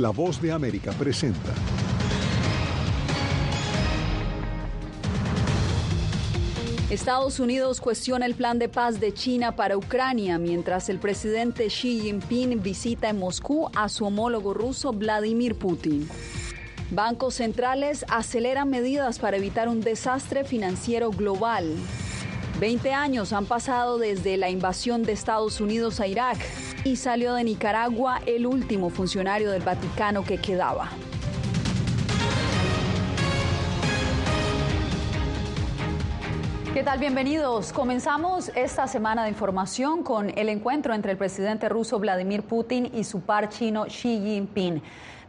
La voz de América presenta. Estados Unidos cuestiona el plan de paz de China para Ucrania mientras el presidente Xi Jinping visita en Moscú a su homólogo ruso Vladimir Putin. Bancos centrales aceleran medidas para evitar un desastre financiero global. Veinte años han pasado desde la invasión de Estados Unidos a Irak y salió de Nicaragua el último funcionario del Vaticano que quedaba. ¿Qué tal? Bienvenidos. Comenzamos esta semana de información con el encuentro entre el presidente ruso Vladimir Putin y su par chino Xi Jinping.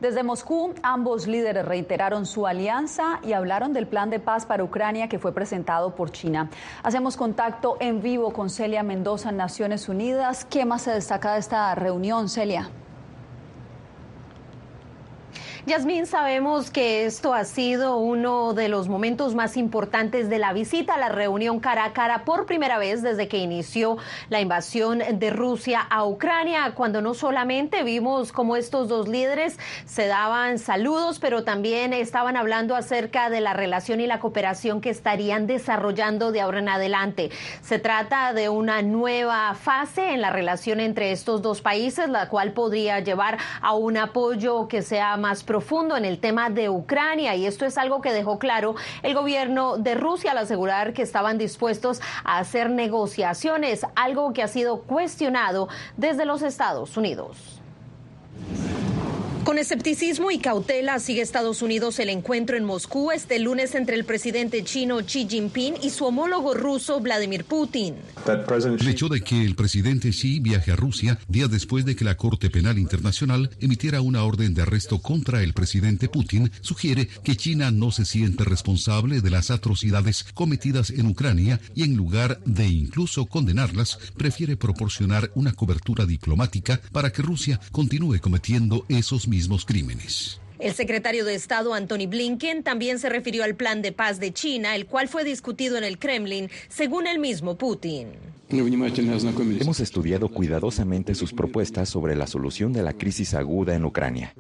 Desde Moscú, ambos líderes reiteraron su alianza y hablaron del plan de paz para Ucrania que fue presentado por China. Hacemos contacto en vivo con Celia Mendoza en Naciones Unidas. ¿Qué más se destaca de esta reunión, Celia? Yasmín, sabemos que esto ha sido uno de los momentos más importantes de la visita a la reunión cara a cara por primera vez desde que inició la invasión de Rusia a Ucrania, cuando no solamente vimos cómo estos dos líderes se daban saludos, pero también estaban hablando acerca de la relación y la cooperación que estarían desarrollando de ahora en adelante. Se trata de una nueva fase en la relación entre estos dos países, la cual podría llevar a un apoyo que sea más profundo en el tema de Ucrania y esto es algo que dejó claro el gobierno de Rusia al asegurar que estaban dispuestos a hacer negociaciones, algo que ha sido cuestionado desde los Estados Unidos. Con escepticismo y cautela sigue Estados Unidos el encuentro en Moscú este lunes entre el presidente chino Xi Jinping y su homólogo ruso Vladimir Putin. El hecho de que el presidente Xi viaje a Rusia días después de que la Corte Penal Internacional emitiera una orden de arresto contra el presidente Putin sugiere que China no se siente responsable de las atrocidades cometidas en Ucrania y en lugar de incluso condenarlas, prefiere proporcionar una cobertura diplomática para que Rusia continúe cometiendo esos mismos crímenes. El secretario de Estado Anthony Blinken también se refirió al plan de paz de China, el cual fue discutido en el Kremlin, según el mismo Putin. Hemos estudiado cuidadosamente sus propuestas sobre la solución de la crisis aguda en Ucrania.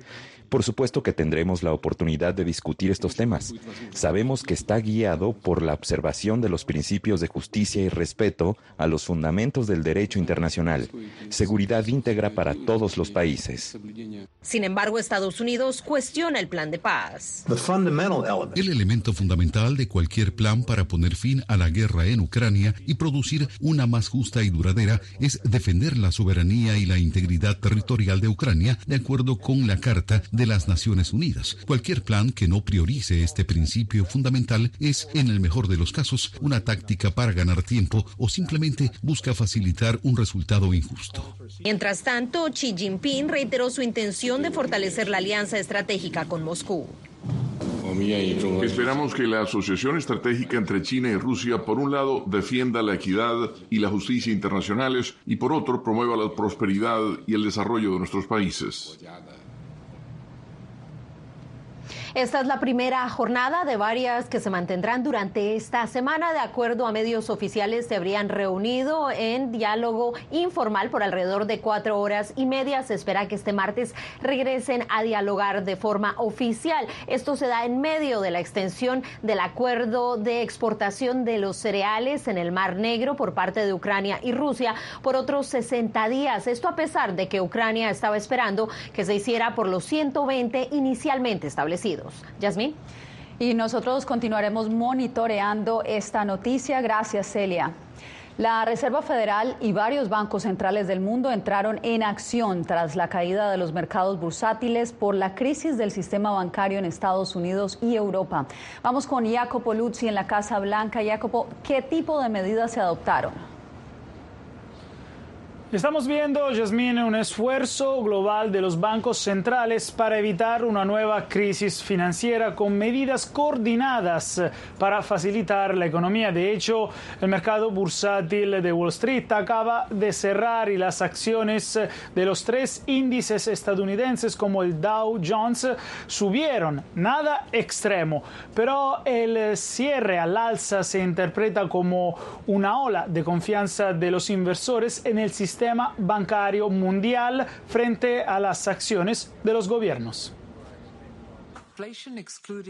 Por supuesto que tendremos la oportunidad de discutir estos temas. Sabemos que está guiado por la observación de los principios de justicia y respeto a los fundamentos del derecho internacional, seguridad íntegra para todos los países. Sin embargo, Estados Unidos cuestiona el plan de paz. El elemento fundamental de cualquier plan para poner fin a la guerra en Ucrania y producir una más justa y duradera es defender la soberanía y la integridad territorial de Ucrania de acuerdo con la Carta de las Naciones Unidas. Cualquier plan que no priorice este principio fundamental es, en el mejor de los casos, una táctica para ganar tiempo o simplemente busca facilitar un resultado injusto. Mientras tanto, Xi Jinping reiteró su intención de fortalecer la alianza estratégica con Moscú. Esperamos que la asociación estratégica entre China y Rusia, por un lado, defienda la equidad y la justicia internacionales y por otro, promueva la prosperidad y el desarrollo de nuestros países. Esta es la primera jornada de varias que se mantendrán durante esta semana. De acuerdo a medios oficiales, se habrían reunido en diálogo informal por alrededor de cuatro horas y media. Se espera que este martes regresen a dialogar de forma oficial. Esto se da en medio de la extensión del acuerdo de exportación de los cereales en el Mar Negro por parte de Ucrania y Rusia por otros 60 días. Esto a pesar de que Ucrania estaba esperando que se hiciera por los 120 inicialmente establecidos. Yasmín. Y nosotros continuaremos monitoreando esta noticia. Gracias, Celia. La Reserva Federal y varios bancos centrales del mundo entraron en acción tras la caída de los mercados bursátiles por la crisis del sistema bancario en Estados Unidos y Europa. Vamos con Jacopo Luzzi en la Casa Blanca. Jacopo, ¿qué tipo de medidas se adoptaron? Estamos viendo, Yasmín, un esfuerzo global de los bancos centrales para evitar una nueva crisis financiera con medidas coordinadas para facilitar la economía. De hecho, el mercado bursátil de Wall Street acaba de cerrar y las acciones de los tres índices estadounidenses como el Dow Jones subieron. Nada extremo, pero el cierre al alza se interpreta como una ola de confianza de los inversores en el sistema sistema bancario mundial frente a las acciones de los gobiernos.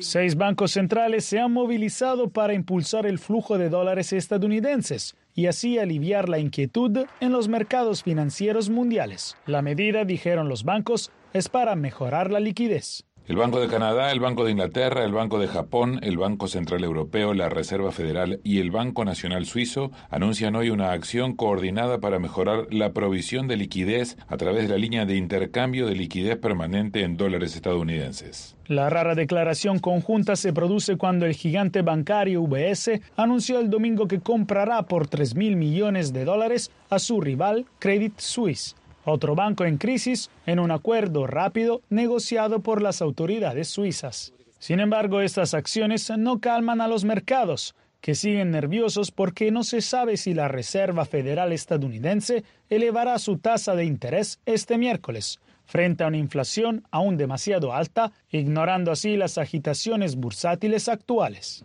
Seis bancos centrales se han movilizado para impulsar el flujo de dólares estadounidenses y así aliviar la inquietud en los mercados financieros mundiales. La medida, dijeron los bancos, es para mejorar la liquidez. El Banco de Canadá, el Banco de Inglaterra, el Banco de Japón, el Banco Central Europeo, la Reserva Federal y el Banco Nacional Suizo anuncian hoy una acción coordinada para mejorar la provisión de liquidez a través de la línea de intercambio de liquidez permanente en dólares estadounidenses. La rara declaración conjunta se produce cuando el gigante bancario UBS anunció el domingo que comprará por 3 mil millones de dólares a su rival Credit Suisse otro banco en crisis, en un acuerdo rápido negociado por las autoridades suizas. Sin embargo, estas acciones no calman a los mercados, que siguen nerviosos porque no se sabe si la Reserva Federal estadounidense elevará su tasa de interés este miércoles, frente a una inflación aún demasiado alta, ignorando así las agitaciones bursátiles actuales.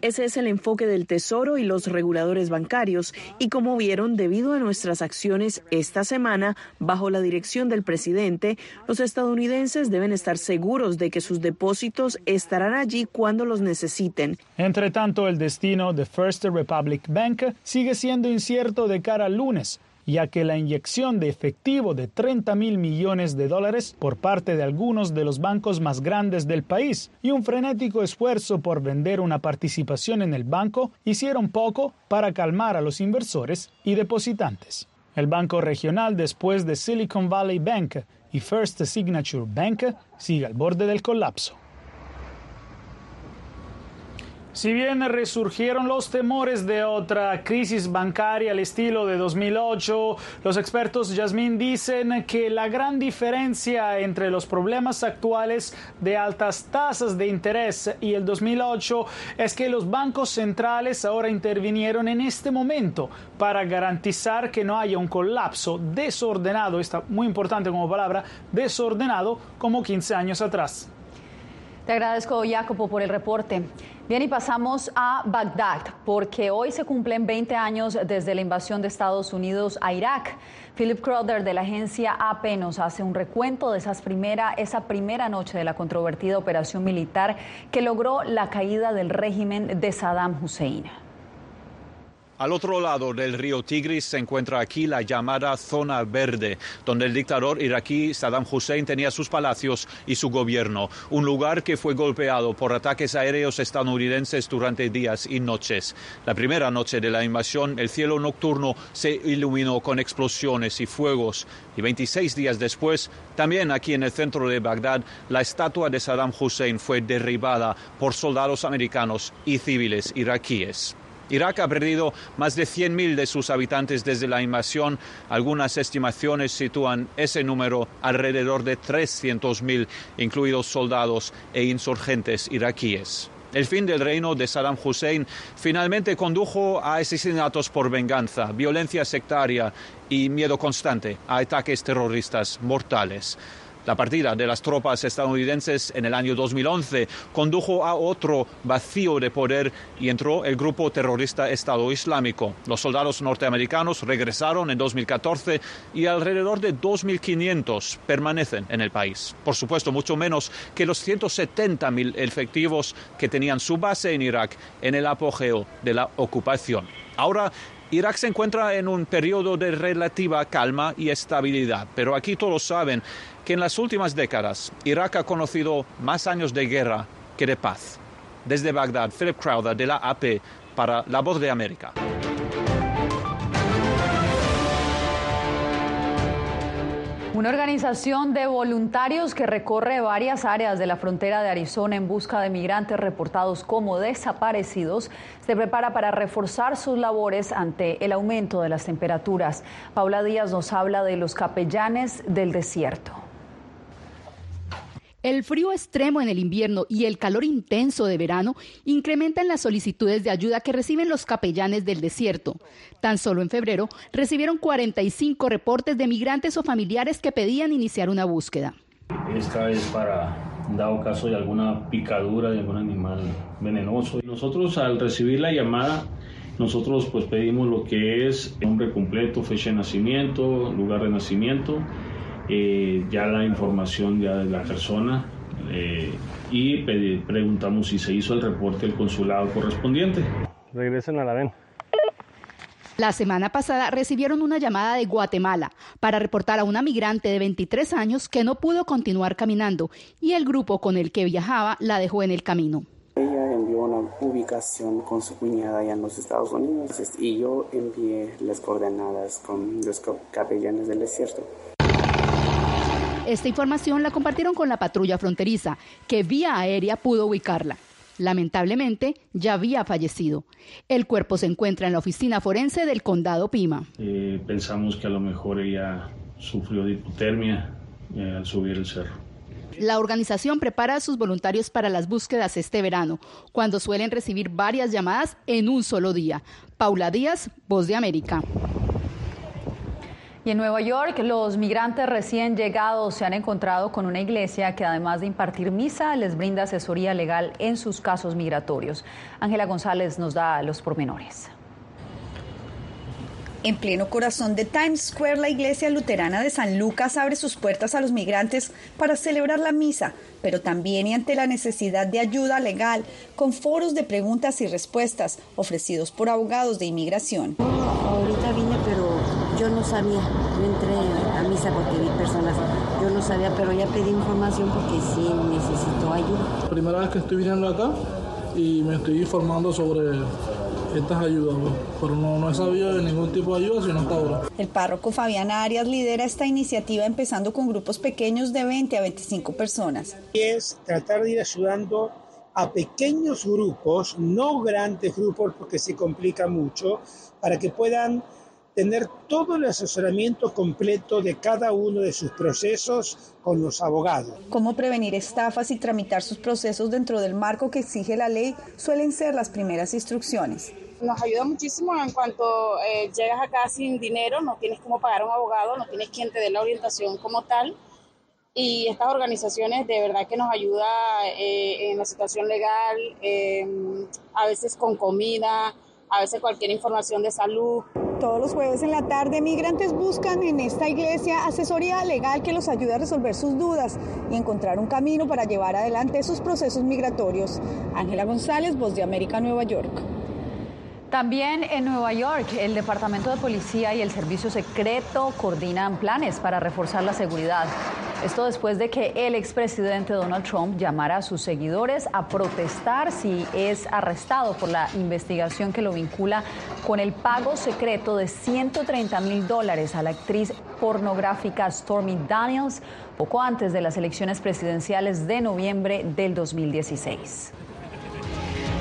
Ese es el enfoque del Tesoro y los reguladores bancarios y como vieron, debido a nuestras acciones esta semana, bajo la dirección del presidente, los estadounidenses deben estar seguros de que sus depósitos estarán allí cuando los necesiten. Entre tanto, el destino de First Republic Bank sigue siendo incierto de cara al lunes ya que la inyección de efectivo de 30 mil millones de dólares por parte de algunos de los bancos más grandes del país y un frenético esfuerzo por vender una participación en el banco hicieron poco para calmar a los inversores y depositantes. El banco regional después de Silicon Valley Bank y First Signature Bank sigue al borde del colapso. Si bien resurgieron los temores de otra crisis bancaria al estilo de 2008, los expertos Yasmín dicen que la gran diferencia entre los problemas actuales de altas tasas de interés y el 2008 es que los bancos centrales ahora intervinieron en este momento para garantizar que no haya un colapso desordenado, está muy importante como palabra, desordenado como 15 años atrás. Te agradezco, Jacopo, por el reporte. Bien, y pasamos a Bagdad, porque hoy se cumplen 20 años desde la invasión de Estados Unidos a Irak. Philip Crowder de la agencia AP nos hace un recuento de esas primera, esa primera noche de la controvertida operación militar que logró la caída del régimen de Saddam Hussein. Al otro lado del río Tigris se encuentra aquí la llamada Zona Verde, donde el dictador iraquí Saddam Hussein tenía sus palacios y su gobierno, un lugar que fue golpeado por ataques aéreos estadounidenses durante días y noches. La primera noche de la invasión, el cielo nocturno se iluminó con explosiones y fuegos, y 26 días después, también aquí en el centro de Bagdad, la estatua de Saddam Hussein fue derribada por soldados americanos y civiles iraquíes. Irak ha perdido más de 100.000 de sus habitantes desde la invasión. Algunas estimaciones sitúan ese número alrededor de 300.000, incluidos soldados e insurgentes iraquíes. El fin del reino de Saddam Hussein finalmente condujo a asesinatos por venganza, violencia sectaria y miedo constante a ataques terroristas mortales. La partida de las tropas estadounidenses en el año 2011 condujo a otro vacío de poder y entró el grupo terrorista Estado Islámico. Los soldados norteamericanos regresaron en 2014 y alrededor de 2.500 permanecen en el país. Por supuesto, mucho menos que los 170.000 efectivos que tenían su base en Irak en el apogeo de la ocupación. Ahora Irak se encuentra en un periodo de relativa calma y estabilidad, pero aquí todos saben que en las últimas décadas Irak ha conocido más años de guerra que de paz. Desde Bagdad, Philip Crowder de la AP para La Voz de América. Una organización de voluntarios que recorre varias áreas de la frontera de Arizona en busca de migrantes reportados como desaparecidos se prepara para reforzar sus labores ante el aumento de las temperaturas. Paula Díaz nos habla de los capellanes del desierto. El frío extremo en el invierno y el calor intenso de verano incrementan las solicitudes de ayuda que reciben los capellanes del desierto. Tan solo en febrero recibieron 45 reportes de migrantes o familiares que pedían iniciar una búsqueda. Esta es para, dado caso de alguna picadura de algún animal venenoso. Nosotros al recibir la llamada Nosotros pues pedimos lo que es nombre completo, fecha de nacimiento, lugar de nacimiento, eh, ya la información ya de la persona eh, y preguntamos si se hizo el reporte del consulado correspondiente. Regresen a la VEN. La semana pasada recibieron una llamada de Guatemala para reportar a una migrante de 23 años que no pudo continuar caminando y el grupo con el que viajaba la dejó en el camino. Ella envió una ubicación con su cuñada allá en los Estados Unidos y yo envié las coordenadas con los capellanes del desierto. Esta información la compartieron con la patrulla fronteriza, que vía aérea pudo ubicarla. Lamentablemente, ya había fallecido. El cuerpo se encuentra en la oficina forense del condado Pima. Eh, pensamos que a lo mejor ella sufrió de hipotermia eh, al subir el cerro. La organización prepara a sus voluntarios para las búsquedas este verano, cuando suelen recibir varias llamadas en un solo día. Paula Díaz, Voz de América. Y en Nueva York, los migrantes recién llegados se han encontrado con una iglesia que además de impartir misa, les brinda asesoría legal en sus casos migratorios. Ángela González nos da los pormenores. En pleno corazón de Times Square, la iglesia luterana de San Lucas abre sus puertas a los migrantes para celebrar la misa, pero también y ante la necesidad de ayuda legal, con foros de preguntas y respuestas ofrecidos por abogados de inmigración. ahorita vine, pero yo no sabía. Yo entré a misa porque vi personas. Yo no sabía, pero ya pedí información porque sí necesito ayuda. Primera vez que estoy viniendo acá y me estoy informando sobre estas ayudas, pero no, no he sabido de ningún tipo de ayuda sino hasta ahora. El párroco Fabián Arias lidera esta iniciativa empezando con grupos pequeños de 20 a 25 personas. Es tratar de ir ayudando a pequeños grupos, no grandes grupos porque se complica mucho, para que puedan tener todo el asesoramiento completo de cada uno de sus procesos con los abogados. Cómo prevenir estafas y tramitar sus procesos dentro del marco que exige la ley suelen ser las primeras instrucciones. Nos ayuda muchísimo en cuanto eh, llegas acá sin dinero, no tienes cómo pagar a un abogado, no tienes quien te dé la orientación como tal. Y estas organizaciones de verdad que nos ayuda eh, en la situación legal, eh, a veces con comida, a veces cualquier información de salud. Todos los jueves en la tarde, migrantes buscan en esta iglesia asesoría legal que los ayude a resolver sus dudas y encontrar un camino para llevar adelante sus procesos migratorios. Ángela González, Voz de América, Nueva York. También en Nueva York, el Departamento de Policía y el Servicio Secreto coordinan planes para reforzar la seguridad. Esto después de que el expresidente Donald Trump llamara a sus seguidores a protestar si es arrestado por la investigación que lo vincula con el pago secreto de 130 mil dólares a la actriz pornográfica Stormy Daniels poco antes de las elecciones presidenciales de noviembre del 2016.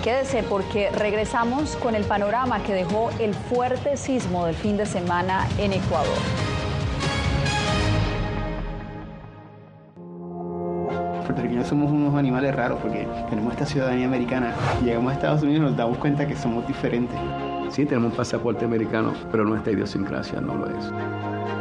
Quédese porque regresamos con el panorama que dejó el fuerte sismo del fin de semana en Ecuador. puertorriqueños somos unos animales raros porque tenemos esta ciudadanía americana. Llegamos a Estados Unidos y nos damos cuenta que somos diferentes. Sí, tenemos un pasaporte americano, pero nuestra idiosincrasia no lo es.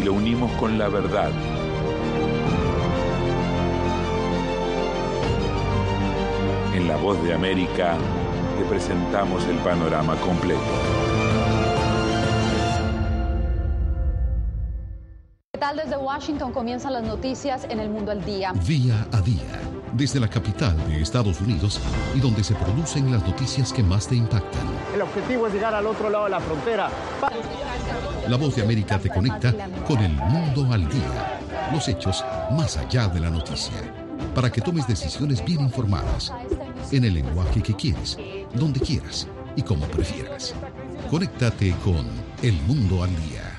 y lo unimos con la verdad. En La Voz de América te presentamos el panorama completo. ¿Qué tal desde Washington comienzan las noticias en el mundo al día? Día a día desde la capital de Estados Unidos y donde se producen las noticias que más te impactan. El objetivo es llegar al otro lado de la frontera. La voz de América te conecta con el mundo al día, los hechos más allá de la noticia, para que tomes decisiones bien informadas, en el lenguaje que quieres, donde quieras y como prefieras. Conéctate con El Mundo al Día.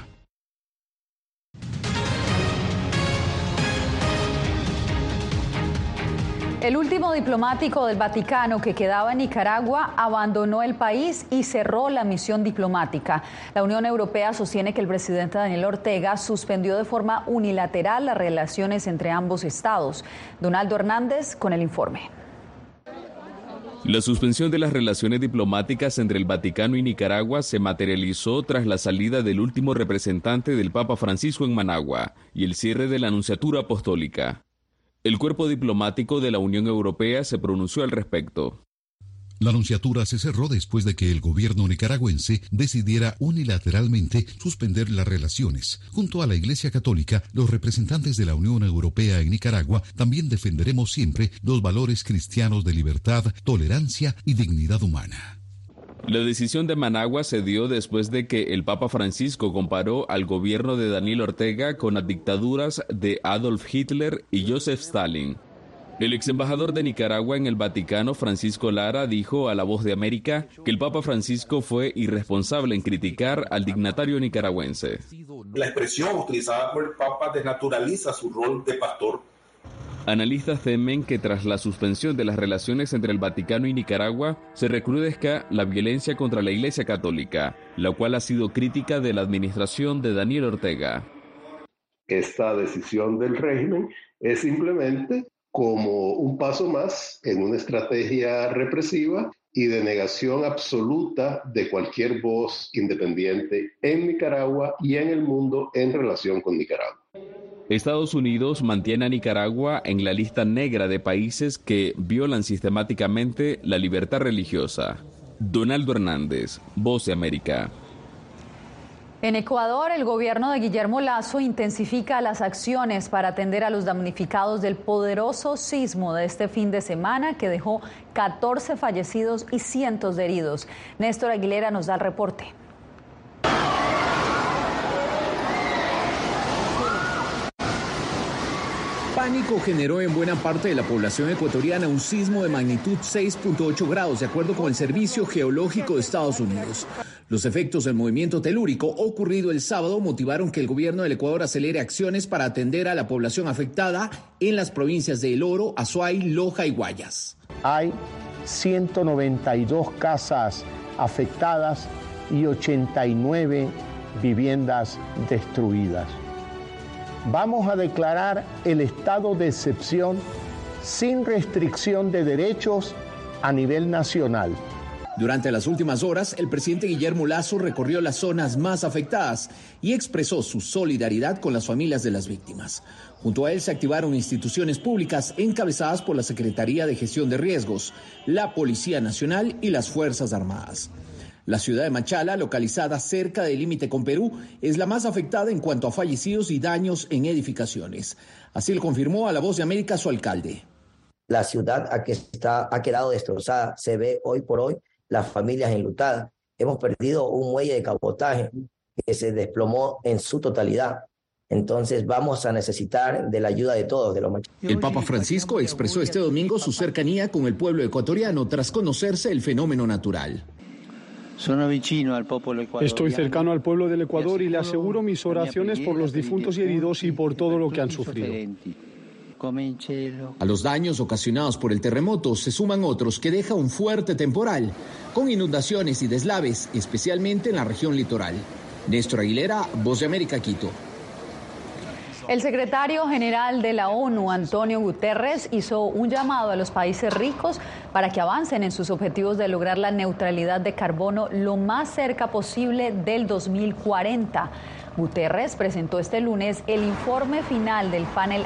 El último diplomático del Vaticano que quedaba en Nicaragua abandonó el país y cerró la misión diplomática. La Unión Europea sostiene que el presidente Daniel Ortega suspendió de forma unilateral las relaciones entre ambos estados. Donaldo Hernández con el informe. La suspensión de las relaciones diplomáticas entre el Vaticano y Nicaragua se materializó tras la salida del último representante del Papa Francisco en Managua y el cierre de la Anunciatura Apostólica. El cuerpo diplomático de la Unión Europea se pronunció al respecto. La anunciatura se cerró después de que el gobierno nicaragüense decidiera unilateralmente suspender las relaciones. Junto a la Iglesia Católica, los representantes de la Unión Europea en Nicaragua también defenderemos siempre los valores cristianos de libertad, tolerancia y dignidad humana. La decisión de Managua se dio después de que el Papa Francisco comparó al gobierno de Daniel Ortega con las dictaduras de Adolf Hitler y Joseph Stalin. El ex embajador de Nicaragua en el Vaticano, Francisco Lara, dijo a La Voz de América que el Papa Francisco fue irresponsable en criticar al dignatario nicaragüense. La expresión utilizada por el Papa desnaturaliza su rol de pastor Analistas temen que tras la suspensión de las relaciones entre el Vaticano y Nicaragua se recrudezca la violencia contra la Iglesia Católica, la cual ha sido crítica de la administración de Daniel Ortega. Esta decisión del régimen es simplemente como un paso más en una estrategia represiva y de negación absoluta de cualquier voz independiente en Nicaragua y en el mundo en relación con Nicaragua. Estados Unidos mantiene a Nicaragua en la lista negra de países que violan sistemáticamente la libertad religiosa. Donaldo Hernández, Voz de América. En Ecuador, el gobierno de Guillermo Lazo intensifica las acciones para atender a los damnificados del poderoso sismo de este fin de semana que dejó 14 fallecidos y cientos de heridos. Néstor Aguilera nos da el reporte. Pánico generó en buena parte de la población ecuatoriana un sismo de magnitud 6.8 grados, de acuerdo con el Servicio Geológico de Estados Unidos. Los efectos del movimiento telúrico ocurrido el sábado motivaron que el gobierno del Ecuador acelere acciones para atender a la población afectada en las provincias de El Oro, Azuay, Loja y Guayas. Hay 192 casas afectadas y 89 viviendas destruidas vamos a declarar el estado de excepción sin restricción de derechos a nivel nacional. Durante las últimas horas, el presidente Guillermo Lazo recorrió las zonas más afectadas y expresó su solidaridad con las familias de las víctimas. Junto a él se activaron instituciones públicas encabezadas por la Secretaría de Gestión de Riesgos, la Policía Nacional y las Fuerzas Armadas. La ciudad de Machala, localizada cerca del límite con Perú, es la más afectada en cuanto a fallecidos y daños en edificaciones. Así lo confirmó a La Voz de América su alcalde. La ciudad ha quedado destrozada. Se ve hoy por hoy las familias enlutadas. Hemos perdido un muelle de cabotaje que se desplomó en su totalidad. Entonces vamos a necesitar de la ayuda de todos, de los El Papa Francisco expresó este domingo su cercanía con el pueblo ecuatoriano tras conocerse el fenómeno natural. Estoy cercano al pueblo del Ecuador y le aseguro mis oraciones por los difuntos y heridos y por todo lo que han sufrido. A los daños ocasionados por el terremoto se suman otros que deja un fuerte temporal, con inundaciones y deslaves, especialmente en la región litoral. Néstor Aguilera, Voz de América, Quito. El secretario general de la ONU, Antonio Guterres, hizo un llamado a los países ricos para que avancen en sus objetivos de lograr la neutralidad de carbono lo más cerca posible del 2040. Guterres presentó este lunes el informe final del panel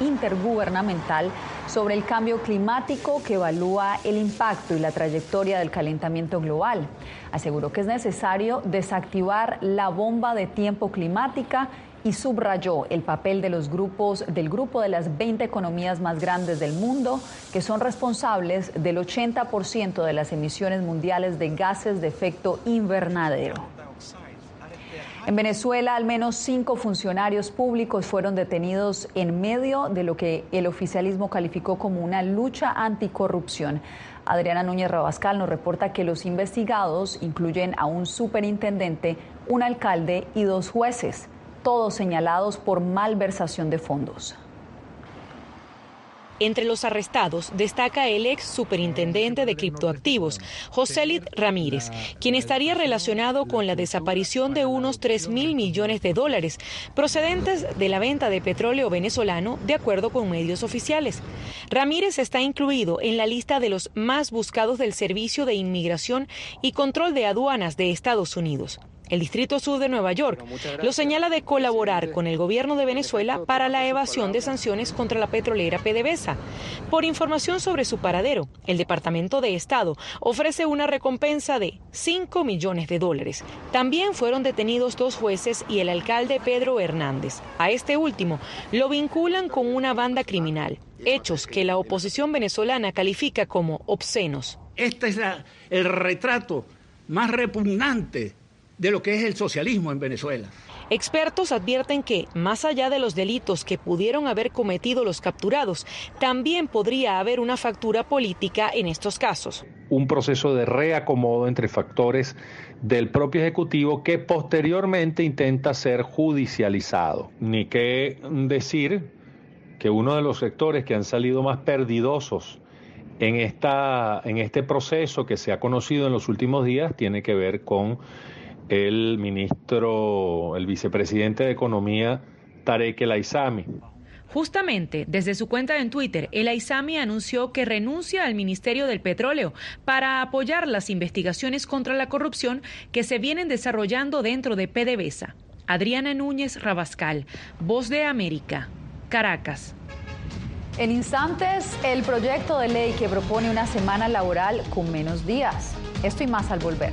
intergubernamental sobre el cambio climático que evalúa el impacto y la trayectoria del calentamiento global. Aseguró que es necesario desactivar la bomba de tiempo climática y subrayó el papel de los grupos del grupo de las 20 economías más grandes del mundo que son responsables del 80% de las emisiones mundiales de gases de efecto invernadero. En Venezuela, al menos cinco funcionarios públicos fueron detenidos en medio de lo que el oficialismo calificó como una lucha anticorrupción. Adriana Núñez Rabascal nos reporta que los investigados incluyen a un superintendente, un alcalde y dos jueces, todos señalados por malversación de fondos. Entre los arrestados destaca el ex superintendente de criptoactivos, Josélit Ramírez, quien estaría relacionado con la desaparición de unos 3 mil millones de dólares procedentes de la venta de petróleo venezolano, de acuerdo con medios oficiales. Ramírez está incluido en la lista de los más buscados del Servicio de Inmigración y Control de Aduanas de Estados Unidos. El Distrito Sur de Nueva York lo señala de colaborar con el gobierno de Venezuela para la evasión de sanciones contra la petrolera PDVSA. Por información sobre su paradero, el Departamento de Estado ofrece una recompensa de 5 millones de dólares. También fueron detenidos dos jueces y el alcalde Pedro Hernández. A este último lo vinculan con una banda criminal, hechos que la oposición venezolana califica como obscenos. Este es el retrato más repugnante de lo que es el socialismo en Venezuela. Expertos advierten que, más allá de los delitos que pudieron haber cometido los capturados, también podría haber una factura política en estos casos. Un proceso de reacomodo entre factores del propio Ejecutivo que posteriormente intenta ser judicializado. Ni qué decir que uno de los sectores que han salido más perdidosos en, esta, en este proceso que se ha conocido en los últimos días tiene que ver con el ministro, el vicepresidente de Economía, Tarek El Aizami. Justamente, desde su cuenta en Twitter, el Aizami anunció que renuncia al Ministerio del Petróleo para apoyar las investigaciones contra la corrupción que se vienen desarrollando dentro de PDVSA. Adriana Núñez Rabascal, Voz de América, Caracas. En instantes, el proyecto de ley que propone una semana laboral con menos días. Esto y más al volver.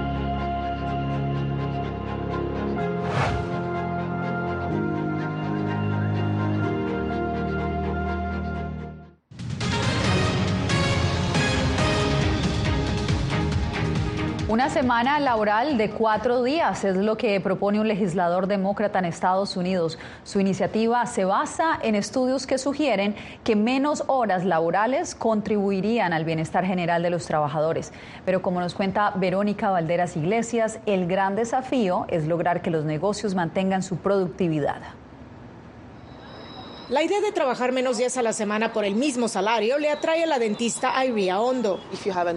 Semana laboral de cuatro días es lo que propone un legislador demócrata en Estados Unidos. Su iniciativa se basa en estudios que sugieren que menos horas laborales contribuirían al bienestar general de los trabajadores. Pero como nos cuenta Verónica Valderas Iglesias, el gran desafío es lograr que los negocios mantengan su productividad. La idea de trabajar menos días a la semana por el mismo salario le atrae a la dentista Iria Hondo.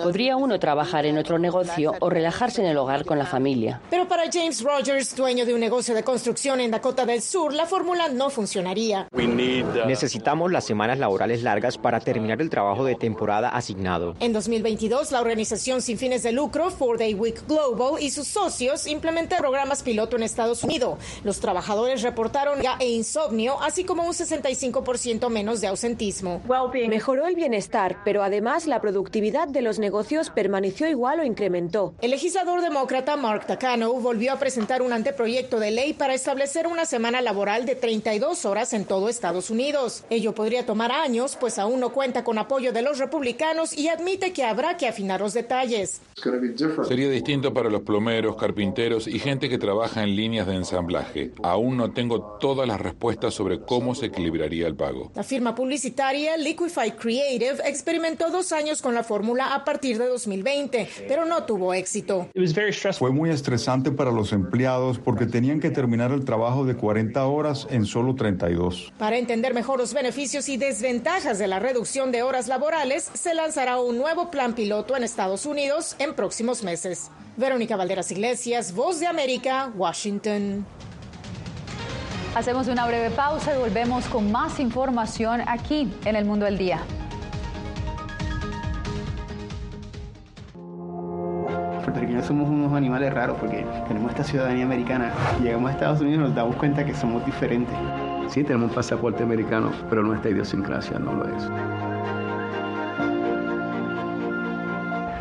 Podría uno trabajar en otro negocio o relajarse en el hogar con la familia. Pero para James Rogers, dueño de un negocio de construcción en Dakota del Sur, la fórmula no funcionaría. Necesitamos las semanas laborales largas para terminar el trabajo de temporada asignado. En 2022, la organización sin fines de lucro, Four Day Week Global y sus socios implementaron programas piloto en Estados Unidos. Los trabajadores reportaron ya e insomnio, así como un 60 65% menos de ausentismo. Mejoró el bienestar, pero además la productividad de los negocios permaneció igual o incrementó. El legislador demócrata Mark Takano volvió a presentar un anteproyecto de ley para establecer una semana laboral de 32 horas en todo Estados Unidos. Ello podría tomar años, pues aún no cuenta con apoyo de los republicanos y admite que habrá que afinar los detalles. Sería distinto para los plomeros, carpinteros y gente que trabaja en líneas de ensamblaje. Aún no tengo todas las respuestas sobre cómo se equilibra pago. La firma publicitaria Liquify Creative experimentó dos años con la fórmula a partir de 2020, pero no tuvo éxito. Fue muy estresante para los empleados porque tenían que terminar el trabajo de 40 horas en solo 32. Para entender mejor los beneficios y desventajas de la reducción de horas laborales, se lanzará un nuevo plan piloto en Estados Unidos en próximos meses. Verónica Valderas Iglesias, Voz de América, Washington. Hacemos una breve pausa y volvemos con más información aquí en El Mundo del Día. puertorriqueños somos unos animales raros porque tenemos esta ciudadanía americana. Llegamos a Estados Unidos y nos damos cuenta que somos diferentes. Sí, tenemos un pasaporte americano, pero nuestra idiosincrasia no lo es.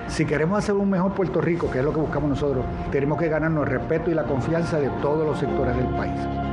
Si queremos hacer un mejor Puerto Rico, que es lo que buscamos nosotros, tenemos que ganarnos el respeto y la confianza de todos los sectores del país.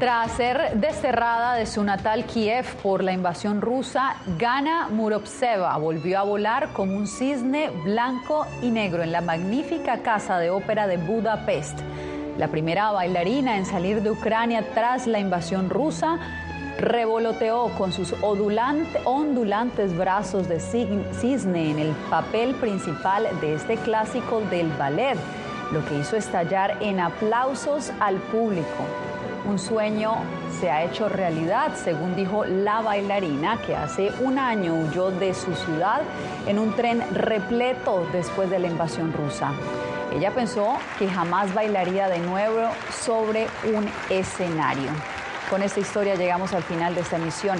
Tras ser desterrada de su natal Kiev por la invasión rusa, Gana Muropseva volvió a volar como un cisne blanco y negro en la magnífica casa de ópera de Budapest. La primera bailarina en salir de Ucrania tras la invasión rusa revoloteó con sus ondulantes brazos de cisne en el papel principal de este clásico del ballet, lo que hizo estallar en aplausos al público. Un sueño se ha hecho realidad, según dijo la bailarina, que hace un año huyó de su ciudad en un tren repleto después de la invasión rusa. Ella pensó que jamás bailaría de nuevo sobre un escenario. Con esta historia llegamos al final de esta emisión.